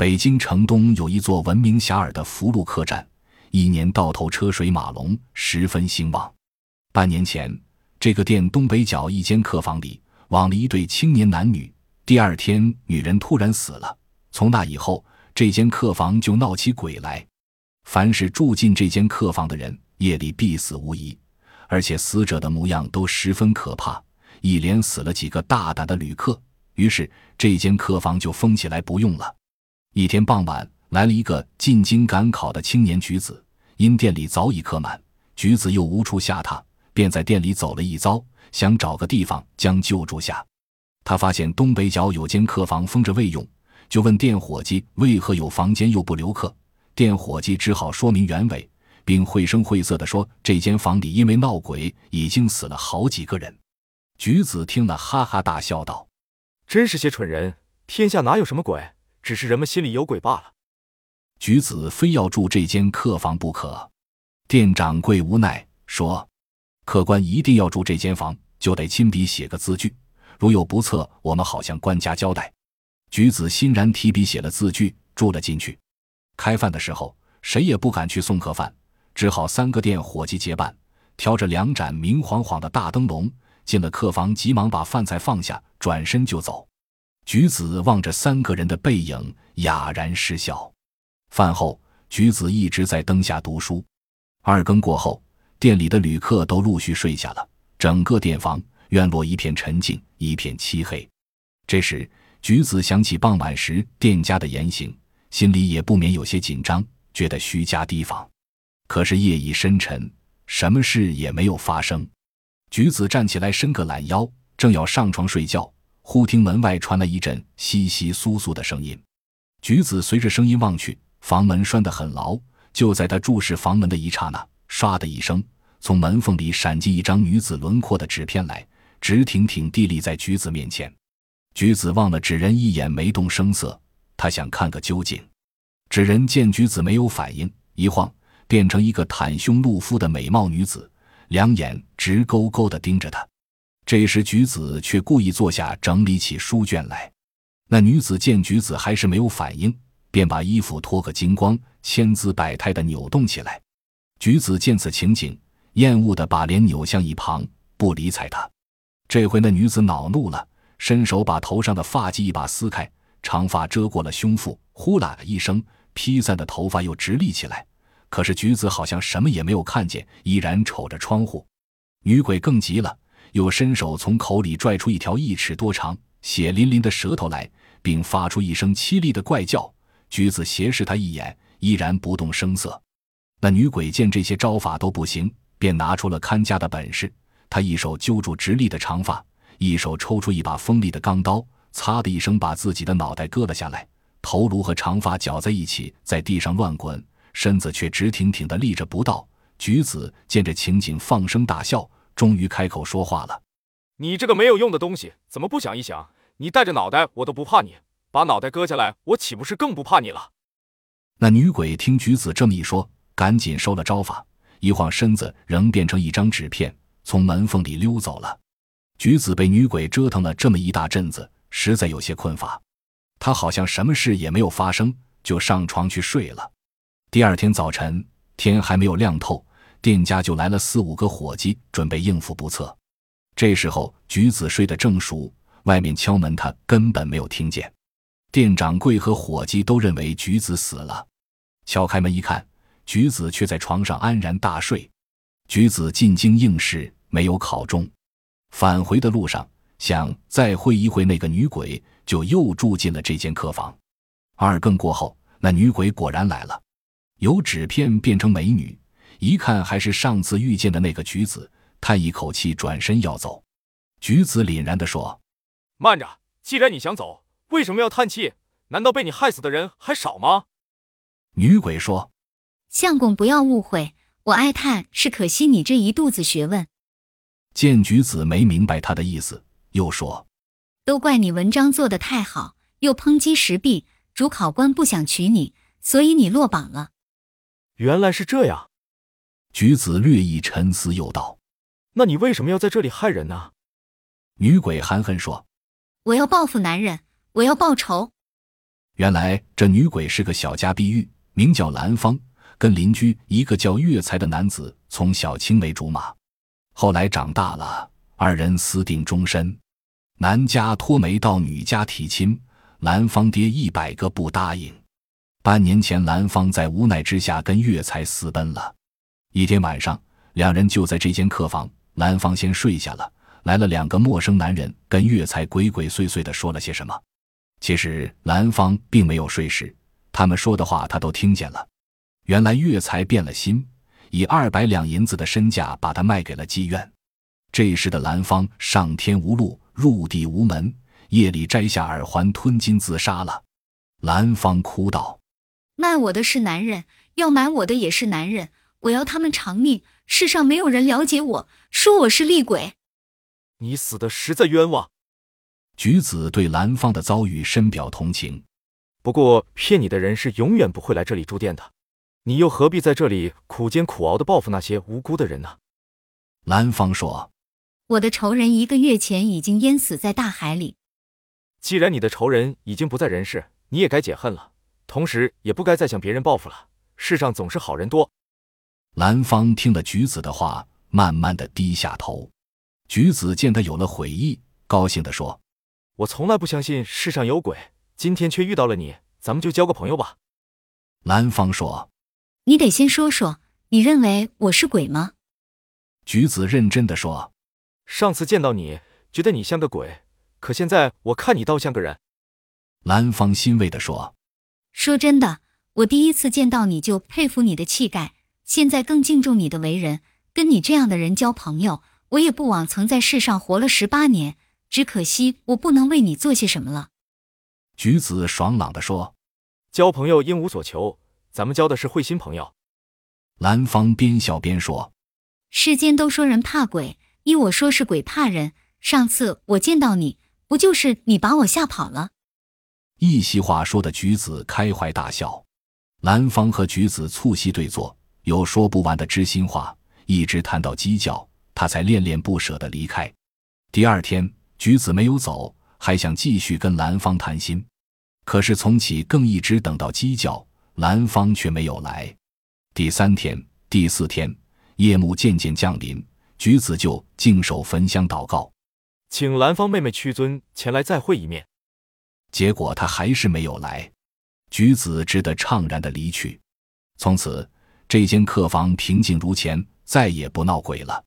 北京城东有一座闻名遐迩的福禄客栈，一年到头车水马龙，十分兴旺。半年前，这个店东北角一间客房里，往了一对青年男女。第二天，女人突然死了。从那以后，这间客房就闹起鬼来。凡是住进这间客房的人，夜里必死无疑，而且死者的模样都十分可怕。一连死了几个大胆的旅客，于是这间客房就封起来不用了。一天傍晚，来了一个进京赶考的青年举子，因店里早已客满，举子又无处下榻，便在店里走了一遭，想找个地方将就住下。他发现东北角有间客房封着未用，就问店伙计为何有房间又不留客。店伙计只好说明原委，并绘声绘色地说这间房里因为闹鬼，已经死了好几个人。举子听了，哈哈大笑道：“真是些蠢人！天下哪有什么鬼，只是人们心里有鬼罢了。”举子非要住这间客房不可。店掌柜无奈说：“客官一定要住这间房，就得亲笔写个字据，如有不测，我们好向官家交代。”举子欣然提笔写了字据，住了进去。开饭的时候，谁也不敢去送客饭，只好三个店伙计结伴，挑着两盏明晃晃的大灯笼。进了客房，急忙把饭菜放下，转身就走。橘子望着三个人的背影，哑然失笑。饭后，橘子一直在灯下读书。二更过后，店里的旅客都陆续睡下了，整个店房院落一片沉静，一片漆黑。这时，橘子想起傍晚时店家的言行，心里也不免有些紧张，觉得需加提防。可是夜已深沉，什么事也没有发生。橘子站起来，伸个懒腰，正要上床睡觉，忽听门外传来一阵窸窸窣窣的声音。橘子随着声音望去，房门拴得很牢。就在他注视房门的一刹那，唰的一声，从门缝里闪进一张女子轮廓的纸片来，直挺挺地立在橘子面前。橘子望了纸人一眼，没动声色。他想看个究竟。纸人见橘子没有反应，一晃变成一个袒胸露腹的美貌女子。两眼直勾勾地盯着他，这时橘子却故意坐下整理起书卷来。那女子见橘子还是没有反应，便把衣服脱个精光，千姿百态的扭动起来。橘子见此情景，厌恶的把脸扭向一旁，不理睬他。这回那女子恼怒了，伸手把头上的发髻一把撕开，长发遮过了胸腹，呼啦一声，披散的头发又直立起来。可是橘子好像什么也没有看见，依然瞅着窗户。女鬼更急了，又伸手从口里拽出一条一尺多长、血淋淋的舌头来，并发出一声凄厉的怪叫。橘子斜视他一眼，依然不动声色。那女鬼见这些招法都不行，便拿出了看家的本事。她一手揪住直立的长发，一手抽出一把锋利的钢刀，擦的一声把自己的脑袋割了下来，头颅和长发搅在一起，在地上乱滚。身子却直挺挺地立着不倒。橘子见这情景，放声大笑，终于开口说话了：“你这个没有用的东西，怎么不想一想？你带着脑袋，我都不怕你；把脑袋割下来，我岂不是更不怕你了？”那女鬼听橘子这么一说，赶紧收了招法，一晃身子仍变成一张纸片，从门缝里溜走了。橘子被女鬼折腾了这么一大阵子，实在有些困乏，她好像什么事也没有发生，就上床去睡了。第二天早晨，天还没有亮透，店家就来了四五个伙计，准备应付不测。这时候，橘子睡得正熟，外面敲门，他根本没有听见。店掌柜和伙计都认为橘子死了，敲开门一看，橘子却在床上安然大睡。橘子进京应试没有考中，返回的路上想再会一会那个女鬼，就又住进了这间客房。二更过后，那女鬼果然来了。由纸片变成美女，一看还是上次遇见的那个橘子，叹一口气，转身要走。橘子凛然地说：“慢着，既然你想走，为什么要叹气？难道被你害死的人还少吗？”女鬼说：“相公不要误会，我哀叹是可惜你这一肚子学问。”见橘子没明白他的意思，又说：“都怪你文章做得太好，又抨击时弊，主考官不想娶你，所以你落榜了。”原来是这样，橘子略一沉思，又道：“那你为什么要在这里害人呢？”女鬼含恨说：“我要报复男人，我要报仇。”原来这女鬼是个小家碧玉，名叫兰芳，跟邻居一个叫月才的男子从小青梅竹马，后来长大了，二人私定终身。男家托媒到女家提亲，兰芳爹一百个不答应。半年前，兰芳在无奈之下跟月才私奔了。一天晚上，两人就在这间客房，兰芳先睡下了。来了两个陌生男人，跟月才鬼鬼祟祟的说了些什么。其实兰芳并没有睡时，他们说的话他都听见了。原来月才变了心，以二百两银子的身价把他卖给了妓院。这时的兰芳上天无路，入地无门，夜里摘下耳环，吞金自杀了。兰芳哭道。卖我的是男人，要买我的也是男人。我要他们偿命。世上没有人了解我，说我是厉鬼。你死的实在冤枉。橘子对兰芳的遭遇深表同情。不过骗你的人是永远不会来这里住店的，你又何必在这里苦煎苦熬的报复那些无辜的人呢？兰芳说：“我的仇人一个月前已经淹死在大海里。既然你的仇人已经不在人世，你也该解恨了。”同时，也不该再向别人报复了。世上总是好人多。兰芳听了橘子的话，慢慢的低下头。橘子见他有了悔意，高兴的说：“我从来不相信世上有鬼，今天却遇到了你，咱们就交个朋友吧。”兰芳说：“你得先说说，你认为我是鬼吗？”橘子认真的说：“上次见到你，觉得你像个鬼，可现在我看你倒像个人。”兰芳欣慰的说。说真的，我第一次见到你就佩服你的气概，现在更敬重你的为人。跟你这样的人交朋友，我也不枉曾在世上活了十八年。只可惜我不能为你做些什么了。橘子爽朗地说：“交朋友应无所求，咱们交的是会心朋友。”兰芳边笑边说：“世间都说人怕鬼，依我说是鬼怕人。上次我见到你，不就是你把我吓跑了？”一席话说的橘子开怀大笑，兰芳和橘子促膝对坐，有说不完的知心话，一直谈到鸡叫，他才恋恋不舍的离开。第二天，橘子没有走，还想继续跟兰芳谈心，可是从起更一直等到鸡叫，兰芳却没有来。第三天、第四天，夜幕渐渐降临，橘子就静守焚香祷告，请兰芳妹妹屈尊前来再会一面。结果他还是没有来，橘子只得怅然的离去。从此，这间客房平静如前，再也不闹鬼了。